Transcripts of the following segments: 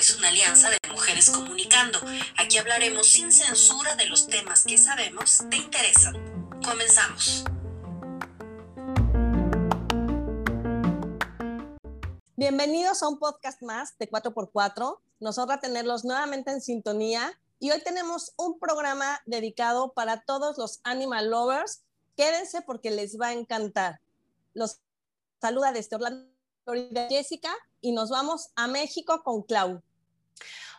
es una alianza de mujeres comunicando. Aquí hablaremos sin censura de los temas que sabemos te interesan. Comenzamos. Bienvenidos a un podcast más de 4x4. Nosotros tenerlos nuevamente en sintonía y hoy tenemos un programa dedicado para todos los animal lovers. Quédense porque les va a encantar. Los saluda desde Orlando, Jessica, y nos vamos a México con Clau.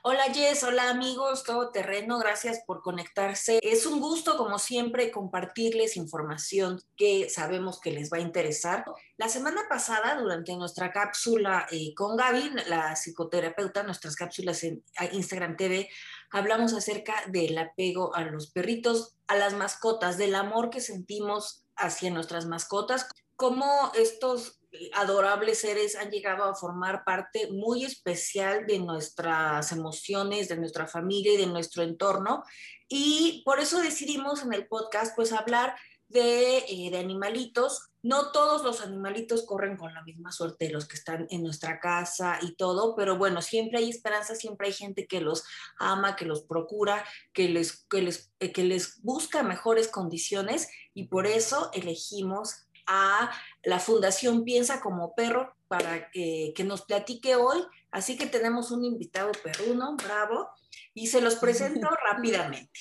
Hola Jess, hola amigos, todo terreno, gracias por conectarse. Es un gusto, como siempre, compartirles información que sabemos que les va a interesar. La semana pasada, durante nuestra cápsula eh, con Gaby, la psicoterapeuta, nuestras cápsulas en Instagram TV, hablamos acerca del apego a los perritos, a las mascotas, del amor que sentimos hacia nuestras mascotas, cómo estos adorables seres han llegado a formar parte muy especial de nuestras emociones, de nuestra familia y de nuestro entorno. Y por eso decidimos en el podcast pues hablar de, eh, de, animalitos. No todos los animalitos corren con la misma suerte de los que están en nuestra casa y todo, pero bueno, siempre hay esperanza, siempre hay gente que los ama, que los procura, que les, que les, eh, que les busca mejores condiciones y por eso elegimos a la Fundación Piensa como Perro para que, nos platique hoy. Así que tenemos un invitado perruno, bravo, y se los presento rápidamente.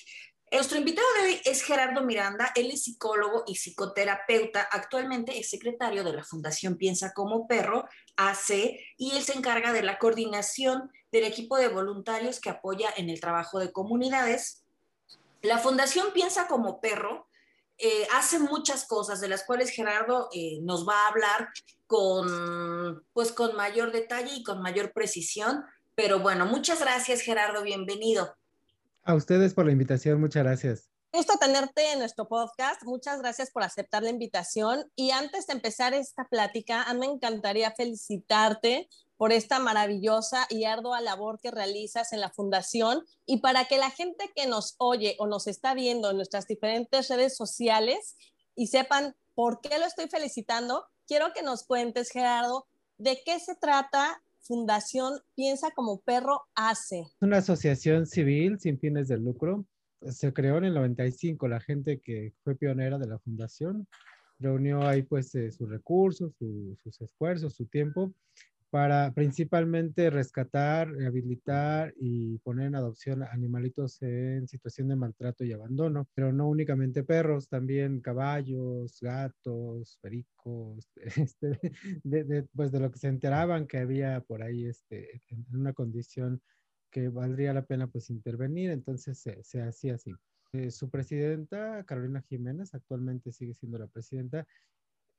Nuestro invitado de hoy es Gerardo Miranda, él es psicólogo y psicoterapeuta, actualmente es secretario de la Fundación Piensa como Perro, AC, y él se encarga de la coordinación del equipo de voluntarios que apoya en el trabajo de comunidades. La Fundación Piensa como Perro eh, hace muchas cosas de las cuales Gerardo eh, nos va a hablar con, pues, con mayor detalle y con mayor precisión. Pero bueno, muchas gracias Gerardo, bienvenido. A ustedes por la invitación, muchas gracias. Gusto tenerte en nuestro podcast. Muchas gracias por aceptar la invitación. Y antes de empezar esta plática, a mí me encantaría felicitarte por esta maravillosa y ardua labor que realizas en la fundación y para que la gente que nos oye o nos está viendo en nuestras diferentes redes sociales y sepan por qué lo estoy felicitando, quiero que nos cuentes, Gerardo, de qué se trata Fundación Piensa como Perro hace. Una asociación civil sin fines de lucro. Se creó en el 95 la gente que fue pionera de la fundación reunió ahí pues eh, sus recursos, sus esfuerzos, su tiempo para principalmente rescatar, rehabilitar y poner en adopción animalitos en situación de maltrato y abandono, pero no únicamente perros, también caballos, gatos, pericos, este, de, pues de lo que se enteraban que había por ahí este, en una condición que valdría la pena pues intervenir, entonces se, se hacía así. Eh, su presidenta, Carolina Jiménez, actualmente sigue siendo la presidenta,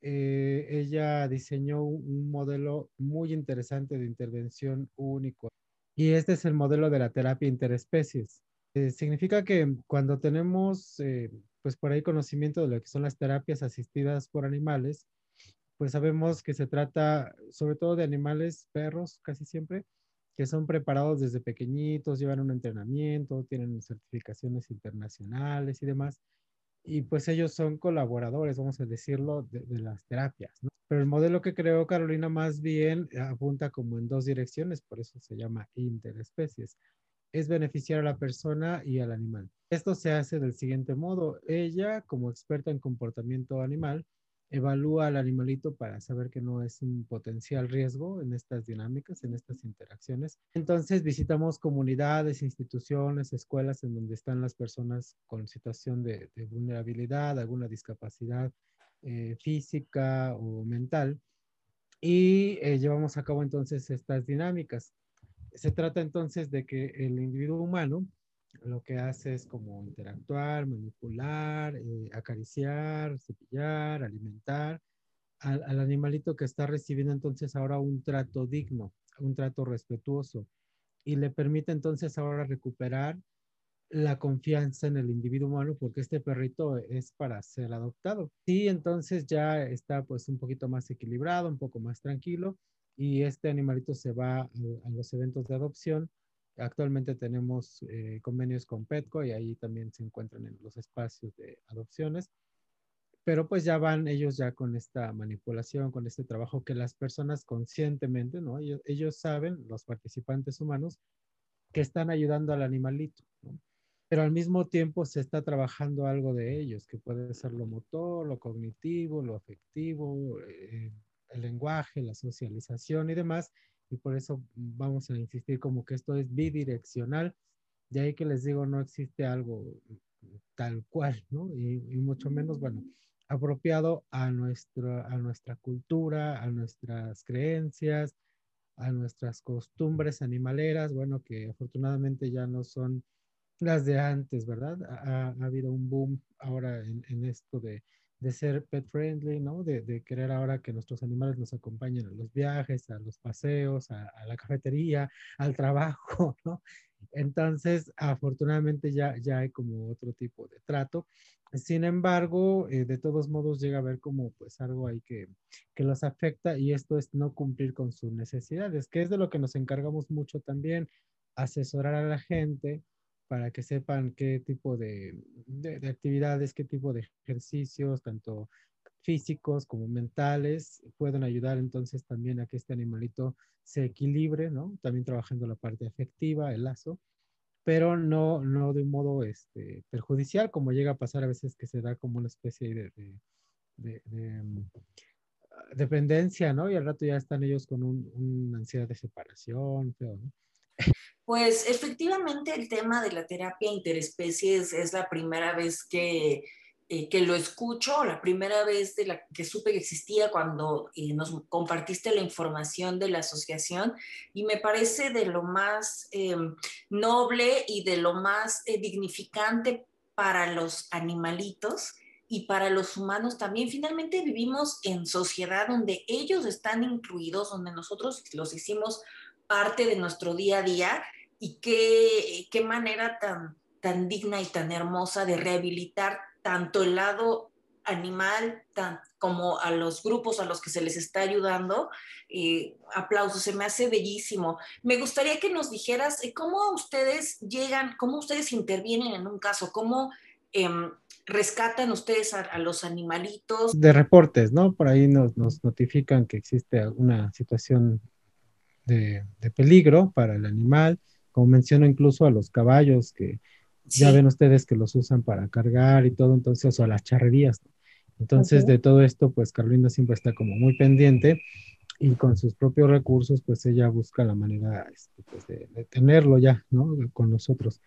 eh, ella diseñó un modelo muy interesante de intervención único. Y este es el modelo de la terapia interespecies. Eh, significa que cuando tenemos, eh, pues por ahí conocimiento de lo que son las terapias asistidas por animales, pues sabemos que se trata sobre todo de animales, perros casi siempre, que son preparados desde pequeñitos, llevan un entrenamiento, tienen certificaciones internacionales y demás y pues ellos son colaboradores, vamos a decirlo, de, las terapias. Pero el modelo que creó Carolina más bien apunta como en dos direcciones, por eso se llama interespecies. Es beneficiar a la persona y al animal. Esto se hace del siguiente modo. Ella, como experta en comportamiento animal, evalúa al animalito para saber que no es un potencial riesgo en estas dinámicas, en estas interacciones. Entonces visitamos comunidades, instituciones, escuelas en donde están las personas con situación de, vulnerabilidad, alguna discapacidad eh, física o mental y eh, llevamos a cabo entonces estas dinámicas. Se trata entonces de que el individuo humano lo que hace es como interactuar, manipular, eh, acariciar, cepillar, alimentar al, al, animalito que está recibiendo entonces ahora un trato digno, un trato respetuoso y le permite entonces ahora recuperar la confianza en el individuo humano porque este perrito es para ser adoptado. Y entonces ya está pues un poquito más equilibrado, un poco más tranquilo y este animalito se va a los eventos de adopción Actualmente tenemos eh, convenios con Petco y ahí también se encuentran en los espacios de adopciones. pero pues ya van ellos ya con esta manipulación, con este trabajo que las personas conscientemente, ¿no? Ellos, saben, los participantes humanos, que están ayudando al animalito, ¿no? Pero al mismo tiempo se está trabajando algo de ellos, que puede ser lo motor, lo cognitivo, lo afectivo, eh, el lenguaje, la socialización y demás. Y por eso vamos a insistir como que esto es bidireccional. De ahí que les digo, no existe algo tal cual, ¿no? Y, y mucho menos, bueno, apropiado a, nuestra, a nuestra cultura, a nuestras creencias, a nuestras costumbres animaleras, bueno, que afortunadamente ya no son las de antes, ¿verdad? Ha, ha habido un boom ahora en, en esto de, de, ser pet friendly, ¿no? De, de, querer ahora que nuestros animales nos acompañen a los viajes, a los paseos, a, a la cafetería, al trabajo, ¿no? Entonces, afortunadamente ya, ya hay como otro tipo de trato sin embargo, eh, de todos modos llega a ver como pues algo ahí que, que los afecta y esto es no cumplir con sus necesidades, que es de lo que nos encargamos mucho también, asesorar a la gente para que sepan qué tipo de, de, de actividades, qué tipo de ejercicios, tanto físicos como mentales, pueden ayudar entonces también a que este animalito se equilibre, ¿no? También trabajando la parte afectiva, el lazo, pero no, no de un modo este, perjudicial, como llega a pasar a veces que se da como una especie de, de, de, de mm, dependencia, ¿no? Y al rato ya están ellos con un, una ansiedad de separación, feo, ¿no? Pues efectivamente el tema de la terapia interespecies es la primera vez que eh, que lo escucho, la primera vez de la que supe que existía cuando eh, nos compartiste la información de la asociación y me parece de lo más eh, noble y de lo más dignificante para los animalitos y para los humanos también. Finalmente vivimos en sociedad donde ellos están incluidos, donde nosotros los hicimos parte de nuestro día a día y qué, qué manera tan, tan digna y tan hermosa de rehabilitar tanto el lado animal tan, como a los grupos a los que se les está ayudando. Eh, aplausos, se me hace bellísimo. Me gustaría que nos dijeras eh, cómo ustedes llegan, cómo ustedes intervienen en un caso, cómo eh, rescatan ustedes a, a, los animalitos. De reportes, ¿no? Por ahí nos, nos notifican que existe una situación de, de, peligro para el animal, como menciono incluso a los caballos que Sí. Ya ven ustedes que los usan para cargar y todo, entonces, o las charrerías. Entonces, okay. de todo esto, pues Carolina siempre está como muy pendiente y con sus propios recursos, pues ella busca la manera este, pues, de, de, tenerlo ya, ¿no? Con nosotros.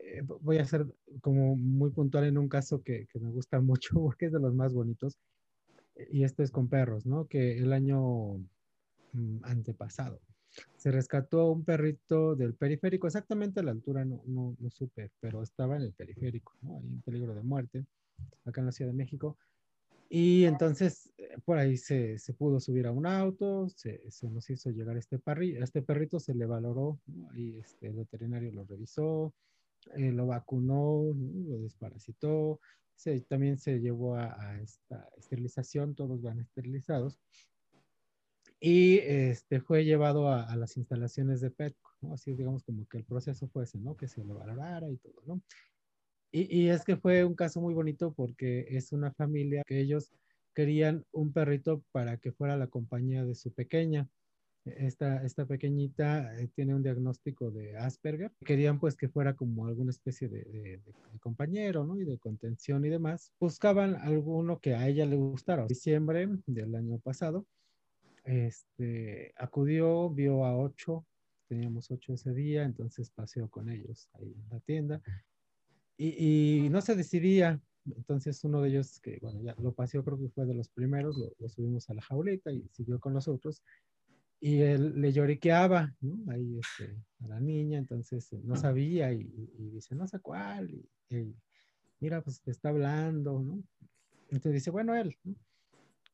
Eh, voy a ser como muy puntual en un caso que, que, me gusta mucho porque es de los más bonitos. Y esto es con perros, ¿no? Que el año mm, antepasado se rescató un perrito del periférico, exactamente a la altura no, no, no supe, pero estaba en el periférico, ¿no? Ahí en peligro de muerte, acá en la Ciudad de México. Y entonces eh, por ahí se, se, pudo subir a un auto, se, nos hizo llegar este, parri, este perrito, se le valoró, ¿no? ahí este, el veterinario lo revisó, eh, lo vacunó, ¿no? lo desparasitó, se, también se llevó a, a, esta esterilización, todos van esterilizados y este, fue llevado a, a, las instalaciones de Petco, ¿no? Así digamos como que el proceso fue ese, ¿no? Que se lo valorara y todo, ¿no? Y, y, es que fue un caso muy bonito porque es una familia que ellos querían un perrito para que fuera la compañía de su pequeña. Esta, esta pequeñita eh, tiene un diagnóstico de Asperger. Querían pues que fuera como alguna especie de, de, de, compañero, ¿no? Y de contención y demás. Buscaban alguno que a ella le gustara. Diciembre del año pasado, este, acudió, vio a ocho, teníamos ocho ese día, entonces paseó con ellos ahí en la tienda y, y, no se decidía, entonces uno de ellos que, bueno, ya lo paseó, creo que fue de los primeros, lo, lo subimos a la jaulita y siguió con los otros y él le lloriqueaba, ¿no? Ahí este, a la niña, entonces no sabía y, y dice, no sé cuál, y, y, mira, pues te está hablando, ¿no? Entonces dice, bueno, él, ¿no?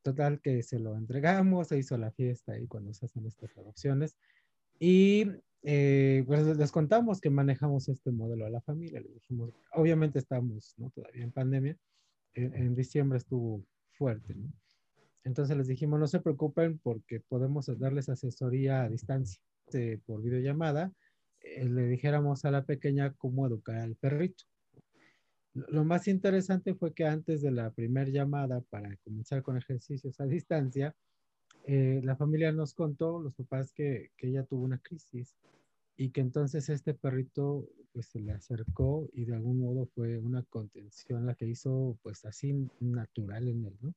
Total que se lo entregamos, se hizo la fiesta ahí cuando se hacen estas adopciones. Y eh, pues les contamos que manejamos este modelo a la familia. Le dijimos, obviamente estamos ¿no? todavía en pandemia. En, en diciembre estuvo fuerte. ¿no? Entonces les dijimos, no se preocupen porque podemos darles asesoría a distancia eh, por videollamada. Eh, le dijéramos a la pequeña cómo educar al perrito. Lo más interesante fue que antes de la primera llamada para comenzar con ejercicios a distancia, eh, la familia nos contó, los papás, que, que, ella tuvo una crisis y que entonces este perrito pues se le acercó y de algún modo fue una contención la que hizo pues así natural en él, ¿no?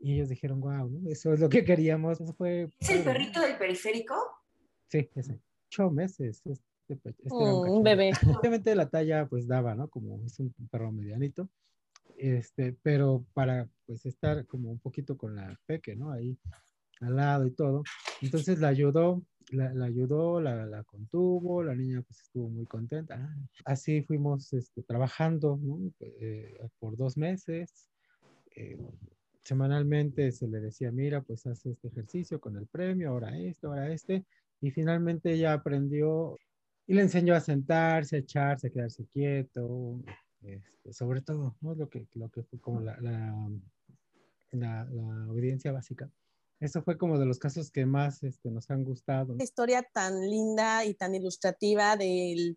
Y ellos dijeron, wow, ¿no? eso es lo que queríamos. Eso fue, ¿Es el perrito del periférico? Sí, ese. Ocho meses. Este, este oh, un bebé. Obviamente la talla pues daba, ¿no? Como es un perro medianito. Este, pero para pues estar como un poquito con la peque, ¿no? Ahí al lado y todo. Entonces la ayudó, la, la ayudó, la, la, contuvo, la niña pues estuvo muy contenta. Ah, así fuimos este, trabajando, ¿no? Eh, por dos meses. Eh, semanalmente se le decía, mira, pues haz este ejercicio con el premio, ahora este, ahora este, y finalmente ella aprendió y le enseñó a sentarse, a echarse, a quedarse quieto, este, sobre todo, ¿no? Lo que, lo que fue como la, la, la, la obediencia básica. Eso fue como de los casos que más este, nos han gustado. Una historia tan linda y tan ilustrativa del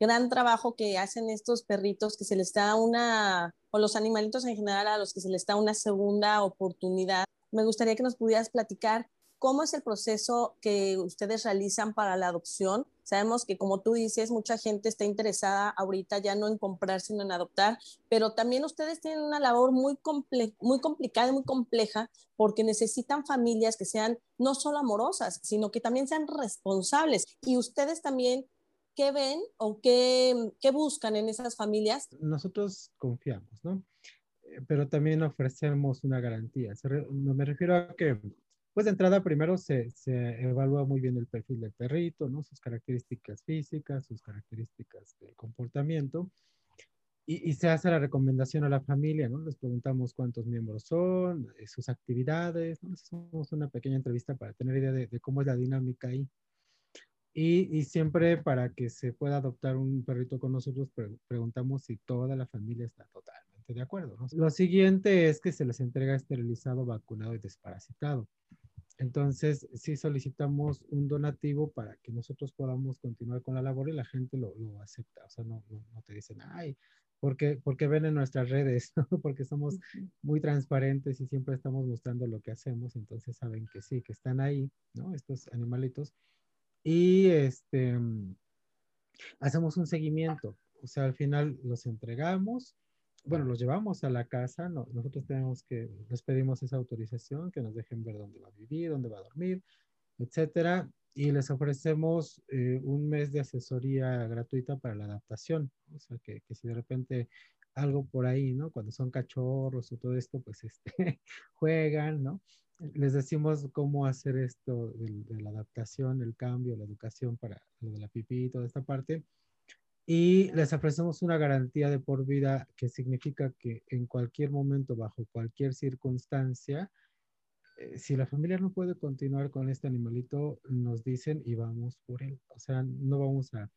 gran trabajo que hacen estos perritos, que se les da una, o los animalitos en general, a los que se les da una segunda oportunidad. Me gustaría que nos pudieras platicar cómo es el proceso que ustedes realizan para la adopción. Sabemos que, como tú dices, mucha gente está interesada ahorita ya no en comprar, sino en adoptar, pero también ustedes tienen una labor muy, muy complicada y muy compleja porque necesitan familias que sean no solo amorosas, sino que también sean responsables. Y ustedes también ¿qué ven o qué, qué buscan en esas familias? Nosotros confiamos, ¿no? Eh, pero también ofrecemos una garantía. Me refiero a que, pues de entrada primero se, se, evalúa muy bien el perfil del perrito, ¿no? Sus características físicas, sus características de comportamiento. Y, y, se hace la recomendación a la familia, ¿no? Les preguntamos cuántos miembros son, eh, sus actividades, ¿no? Hacemos una pequeña entrevista para tener idea de, de cómo es la dinámica ahí. Y, siempre para que se pueda adoptar un perrito con nosotros, preguntamos si toda la familia está totalmente de acuerdo. Lo siguiente es que se les entrega esterilizado, vacunado y desparasitado. Entonces, sí solicitamos un donativo para que nosotros podamos continuar con la labor y la gente lo, lo acepta. O sea, no, no, te dicen, ay, porque, porque ven en nuestras redes, porque somos muy transparentes y siempre estamos mostrando lo que hacemos. Entonces saben que sí, que están ahí, ¿no? Estos animalitos y este, hacemos un seguimiento. O sea, al final los entregamos, bueno, los llevamos a la casa, nosotros tenemos que, les pedimos esa autorización, que nos dejen ver dónde va a vivir, dónde va a dormir, etcétera, y les ofrecemos eh, un mes de asesoría gratuita para la adaptación. O sea, que, que, si de repente algo por ahí, ¿no? Cuando son cachorros o todo esto, pues este, juegan, ¿no? les decimos cómo hacer esto de, la adaptación, el cambio, la educación para lo de la pipí y toda esta parte. Y les ofrecemos una garantía de por vida que significa que en cualquier momento, bajo cualquier circunstancia, eh, si la familia no puede continuar con este animalito, nos dicen y vamos por él. O sea, no vamos a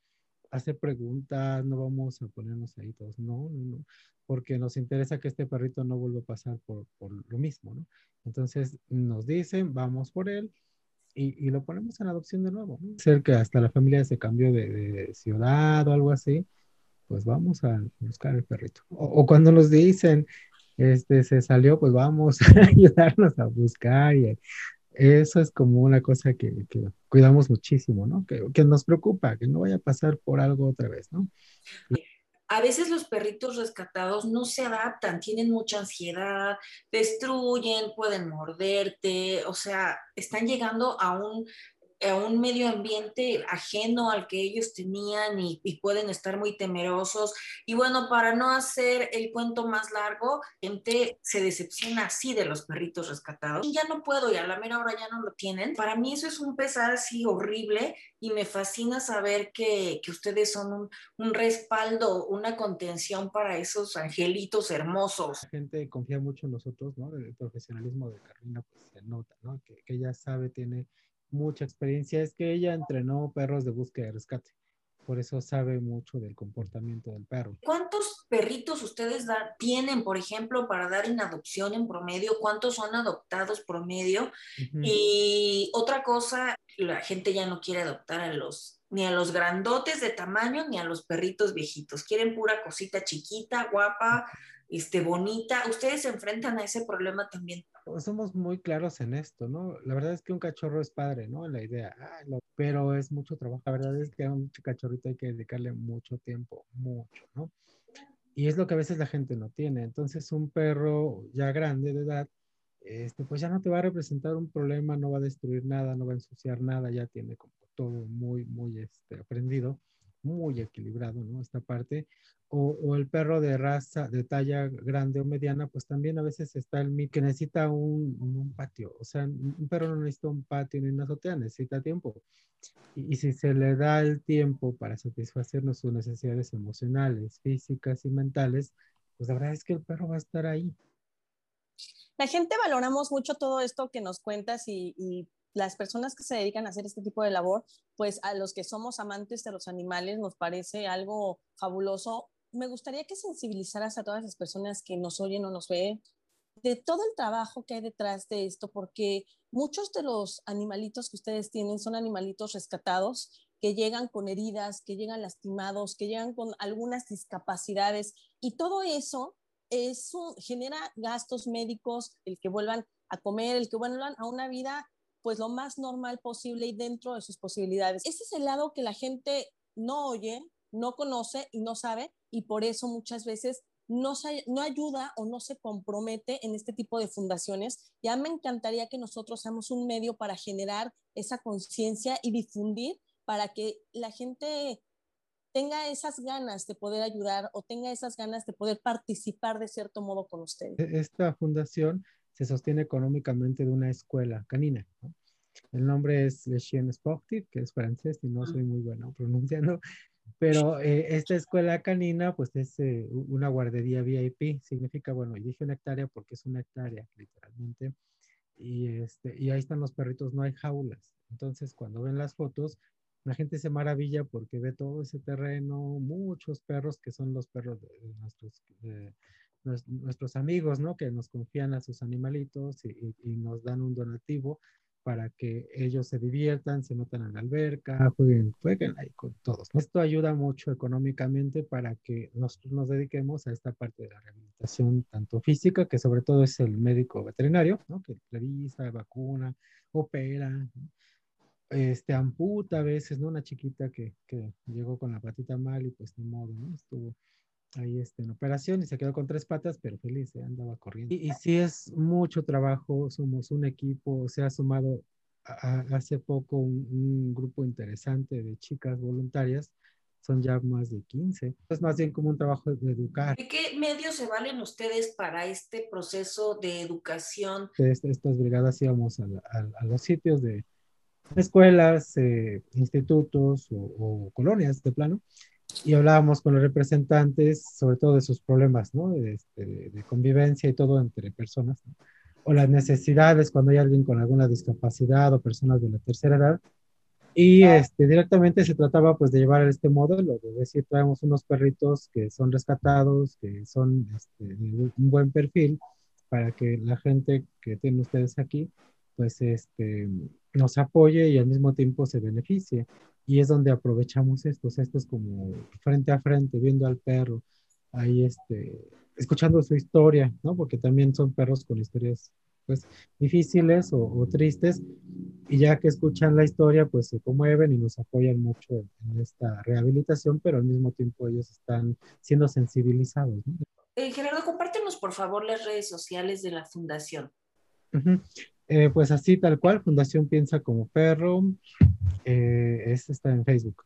hacer preguntas, no vamos a ponernos ahí todos, no, no, no, porque nos interesa que este perrito no vuelva a pasar por, por lo mismo, ¿no? Entonces nos dicen, vamos por él y, y lo ponemos en adopción de nuevo, ¿no? Ser que hasta la familia se cambió de, de, ciudad o algo así, pues vamos a buscar el perrito. O, o cuando nos dicen, este, se salió, pues vamos a ayudarnos a buscar y eso es como una cosa que, cuidamos muchísimo, ¿no? Que, que, nos preocupa, que no vaya a pasar por algo otra vez, ¿no? A veces los perritos rescatados no se adaptan, tienen mucha ansiedad, destruyen, pueden morderte, o sea, están llegando a un a un medio ambiente ajeno al que ellos tenían y, pueden estar muy temerosos. Y bueno, para no hacer el cuento más largo, gente se decepciona así de los perritos rescatados. Y ya no puedo y a la mera hora ya no lo tienen. Para mí eso es un pesar así horrible y me fascina saber que, que ustedes son un, un, respaldo, una contención para esos angelitos hermosos. La gente confía mucho en nosotros, ¿no? El profesionalismo de Carolina pues se nota, ¿no? Que, que ella sabe, tiene mucha experiencia es que ella entrenó perros de búsqueda y rescate. Por eso sabe mucho del comportamiento del perro. ¿Cuántos perritos ustedes da, tienen, por ejemplo, para dar en adopción en promedio? ¿Cuántos son adoptados promedio? Uh -huh. Y otra cosa, la gente ya no quiere adoptar a los ni a los grandotes de tamaño, ni a los perritos viejitos. Quieren pura cosita chiquita, guapa, este, bonita. Ustedes se enfrentan a ese problema también. Somos muy claros en esto, ¿no? La verdad es que un cachorro es padre, ¿no? La idea, pero es mucho trabajo. La verdad es que a un cachorrito hay que dedicarle mucho tiempo, mucho, ¿no? Y es lo que a veces la gente no tiene. Entonces, un perro ya grande de edad, este, pues ya no te va a representar un problema, no va a destruir nada, no va a ensuciar nada, ya tiene como todo muy, muy este, aprendido, muy equilibrado, ¿no? Esta parte. O, o, el perro de raza, de talla grande o mediana, pues también a veces está el que necesita un, un, patio. O sea, un perro no necesita un patio ni una azotea, necesita tiempo. Y, y, si se le da el tiempo para satisfacernos sus necesidades emocionales, físicas y mentales, pues la verdad es que el perro va a estar ahí. La gente valoramos mucho todo esto que nos cuentas y, y las personas que se dedican a hacer este tipo de labor, pues a los que somos amantes de los animales nos parece algo fabuloso. Me gustaría que sensibilizaras a todas las personas que nos oyen o nos ven de todo el trabajo que hay detrás de esto, porque muchos de los animalitos que ustedes tienen son animalitos rescatados que llegan con heridas, que llegan lastimados, que llegan con algunas discapacidades y todo eso es genera gastos médicos, el que vuelvan a comer, el que vuelvan a una vida pues lo más normal posible y dentro de sus posibilidades. Ese es el lado que la gente no oye, no conoce y no sabe y por eso muchas veces no, no ayuda o no se compromete en este tipo de fundaciones. Ya me encantaría que nosotros seamos un medio para generar esa conciencia y difundir para que la gente tenga esas ganas de poder ayudar o tenga esas ganas de poder participar de cierto modo con ustedes. E-, esta fundación se sostiene económicamente de una escuela canina. ¿no? El nombre es Le Chien Sportif, que es francés y no soy muy bueno pronunciando, pero eh, esta escuela canina pues es eh, una guardería VIP, significa, bueno, y dije una hectárea porque es una hectárea literalmente, y, este, y ahí están los perritos, no hay jaulas. Entonces cuando ven las fotos, la gente se maravilla porque ve todo ese terreno, muchos perros que son los perros de, nuestros... De, nuestros amigos, ¿no? Que nos confían a sus animalitos y, y, nos dan un donativo para que ellos se diviertan, se metan en la alberca, jueguen, jueguen ahí con todos. Esto ayuda mucho económicamente para que nosotros nos dediquemos a esta parte de la rehabilitación, tanto física, que sobre todo es el médico veterinario, ¿no? Que revisa, vacuna, opera, este, amputa a veces, ¿no? Una chiquita que, que llegó con la patita mal y pues ni modo, ¿no? Estuvo ahí este, en operación y se quedó con tres patas, pero feliz, ¿eh? andaba corriendo. Y, y, sí es mucho trabajo, somos un equipo, se ha sumado a, a, hace poco un, un, grupo interesante de chicas voluntarias, son ya más de 15. Es más bien como un trabajo de educar. ¿De qué medios se valen ustedes para este proceso de educación? Este, estas brigadas íbamos a, a, a los sitios de escuelas, eh, institutos o, o colonias de plano y hablábamos con los representantes sobre todo de sus problemas, ¿no? Este, de convivencia y todo entre personas, ¿no? o las necesidades cuando hay alguien con alguna discapacidad o personas de la tercera edad. Y este, directamente se trataba pues de llevar este modelo, de decir, traemos unos perritos que son rescatados, que son este, de un buen perfil, para que la gente que tienen ustedes aquí, pues este, nos apoye y al mismo tiempo se beneficie y es donde aprovechamos esto, o sea, esto es como frente a frente, viendo al perro, ahí este, escuchando su historia, ¿no? Porque también son perros con historias, pues, difíciles o, o tristes, y ya que escuchan la historia, pues se conmueven y nos apoyan mucho en, en esta rehabilitación, pero al mismo tiempo ellos están siendo sensibilizados, ¿no? Eh, Gerardo, compártenos por favor las redes sociales de la fundación. Uh -huh. Eh, pues así tal cual, Fundación Piensa como Perro, eh, es, está en Facebook.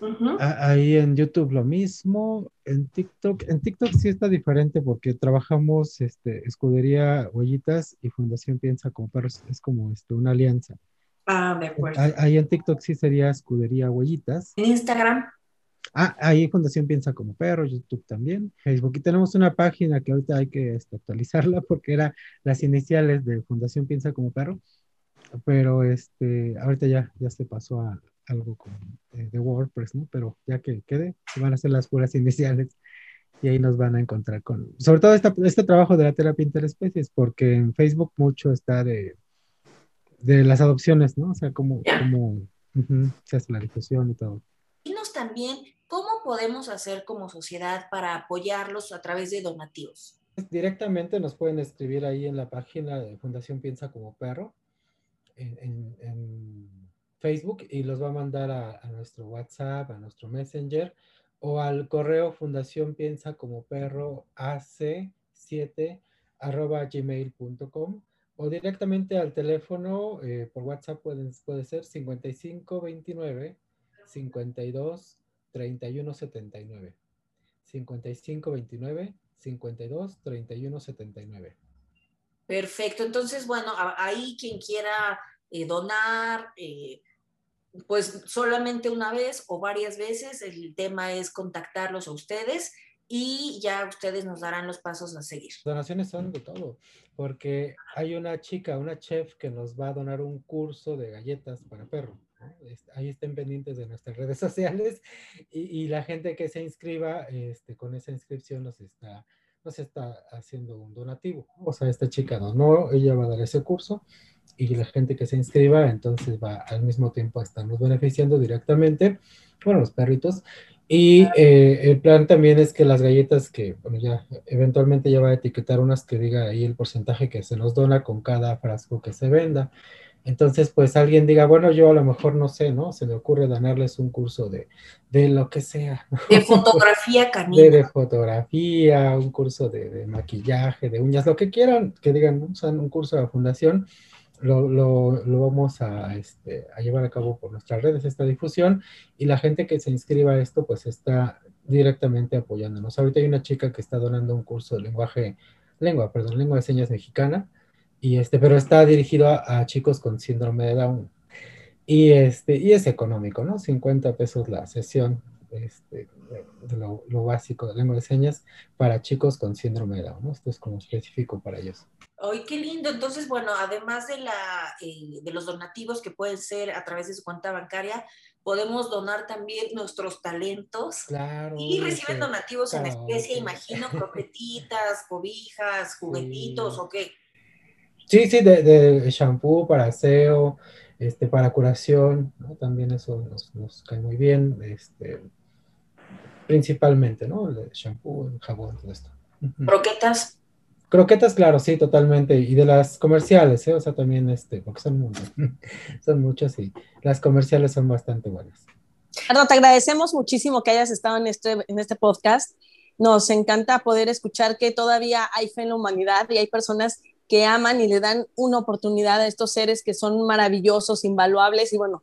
Uh -huh. Ahí en YouTube lo mismo, en TikTok, en TikTok sí está diferente porque trabajamos este, Escudería Huellitas y Fundación Piensa como Perros, es como este, una alianza. Ah, de acuerdo. Ahí, ahí en TikTok sí sería Escudería Huellitas. En Instagram. Ah, ahí Fundación Piensa como Perro, YouTube también, Facebook. Y tenemos una página que ahorita hay que este, actualizarla porque era las iniciales de Fundación Piensa como Perro, pero este, ahorita ya, ya se pasó a algo con, eh, de WordPress, ¿no? Pero ya que quede, van a hacer las puras iniciales y ahí nos van a encontrar con, sobre todo esta, este trabajo de la terapia interespecies, porque en Facebook mucho está de, de las adopciones, ¿no? O sea, como, como se hace la difusión y todo. Dinos también cómo podemos hacer como sociedad para apoyarlos a través de donativos. Directamente nos pueden escribir ahí en la página de Fundación Piensa como Perro, en, Facebook, y los va a mandar a, nuestro WhatsApp, a nuestro Messenger, o al correo Fundación Piensa como Perro AC7 arroba gmail.com o directamente al teléfono eh, por WhatsApp pueden, puede ser 5529 52 31 79. 55 29 52 31 79. Perfecto, entonces bueno, ahí quien quiera eh, donar, eh, pues solamente una vez o varias veces, el tema es contactarlos a ustedes y ya ustedes nos darán los pasos a seguir. Donaciones son de todo, porque hay una chica, una chef que nos va a donar un curso de galletas para perro ahí estén pendientes de nuestras redes sociales y, la gente que se inscriba este, con esa inscripción nos está, nos está haciendo un donativo. O sea, esta chica donó, ella va a dar ese curso y la gente que se inscriba entonces va al mismo tiempo a estarnos beneficiando directamente, bueno, los perritos. Y eh, el plan también es que las galletas que, bueno, ya eventualmente ya va a etiquetar unas que diga ahí el porcentaje que se nos dona con cada frasco que se venda. Entonces, pues alguien diga, bueno, yo a lo mejor no sé, ¿no? Se me ocurre donarles un curso de, de lo que sea. De fotografía canina. De, fotografía, un curso de, maquillaje, de uñas, lo que quieran, que digan, ¿no? un curso de fundación, lo, lo, lo vamos a, este, a llevar a cabo por nuestras redes, esta difusión, y la gente que se inscriba a esto, pues está directamente apoyándonos. Ahorita hay una chica que está donando un curso de lenguaje, lengua, perdón, lengua de señas mexicana, y este, pero está dirigido a, chicos con síndrome de Down. Y, este, y es económico, ¿no? 50 pesos la sesión este, de lo, básico de lengua de señas para chicos con síndrome de Down, ¿no? Esto es como específico para ellos. ¡Ay, qué lindo! Entonces, bueno, además de, la, eh, de los donativos que pueden ser a través de su cuenta bancaria, podemos donar también nuestros talentos. Claro. Y reciben donativos en especie, imagino, croquetitas, cobijas, juguetitos, ¿o qué? Sí, sí, de, de, shampoo para aseo, este, para curación, ¿no? También eso nos, cae muy bien, este, principalmente, ¿no? El shampoo, el jabón, todo esto. ¿Croquetas? Croquetas, claro, sí, totalmente. Y de las comerciales, ¿eh? O sea, también, este, porque son muchas, son muchas y las comerciales son bastante buenas. Ricardo, te agradecemos muchísimo que hayas estado en este, en este podcast. Nos encanta poder escuchar que todavía hay fe en la humanidad y hay personas que aman y le dan una oportunidad a estos seres que son maravillosos, invaluables y bueno,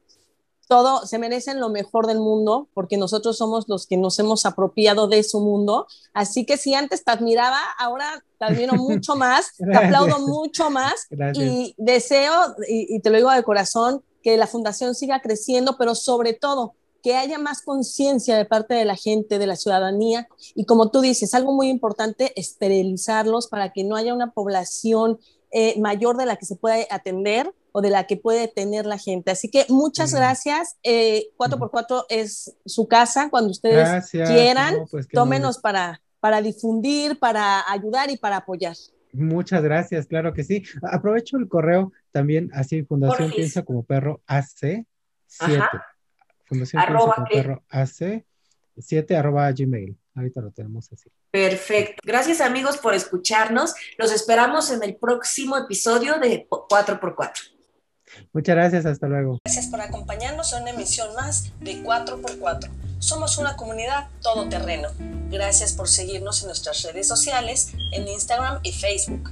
todo, se merecen lo mejor del mundo porque nosotros somos los que nos hemos apropiado de su mundo. Así que si antes te admiraba, ahora te admiro mucho más, te aplaudo mucho más y deseo, y, y te lo digo de corazón, que la fundación siga creciendo, pero sobre todo que haya más conciencia de parte de la gente, de la ciudadanía, y como tú dices, algo muy importante, esterilizarlos para que no haya una población eh, mayor de la que se puede atender o de la que puede tener la gente. Así que muchas gracias. 4x4 eh, es su casa. Cuando ustedes quieran, pues tómenos para, para difundir, para ayudar y para apoyar. Muchas gracias, claro que sí. Aprovecho el correo también, así Fundación Piensa como Perro AC7. Fundación arroba Perro AC 7 arroba gmail. Ahorita lo tenemos así. Perfecto. Gracias amigos por escucharnos. Los esperamos en el próximo episodio de 4x4. Muchas gracias, hasta luego. Gracias por acompañarnos en una emisión más de 4x4. Somos una comunidad todoterreno. Gracias por seguirnos en nuestras redes sociales, en Instagram y Facebook.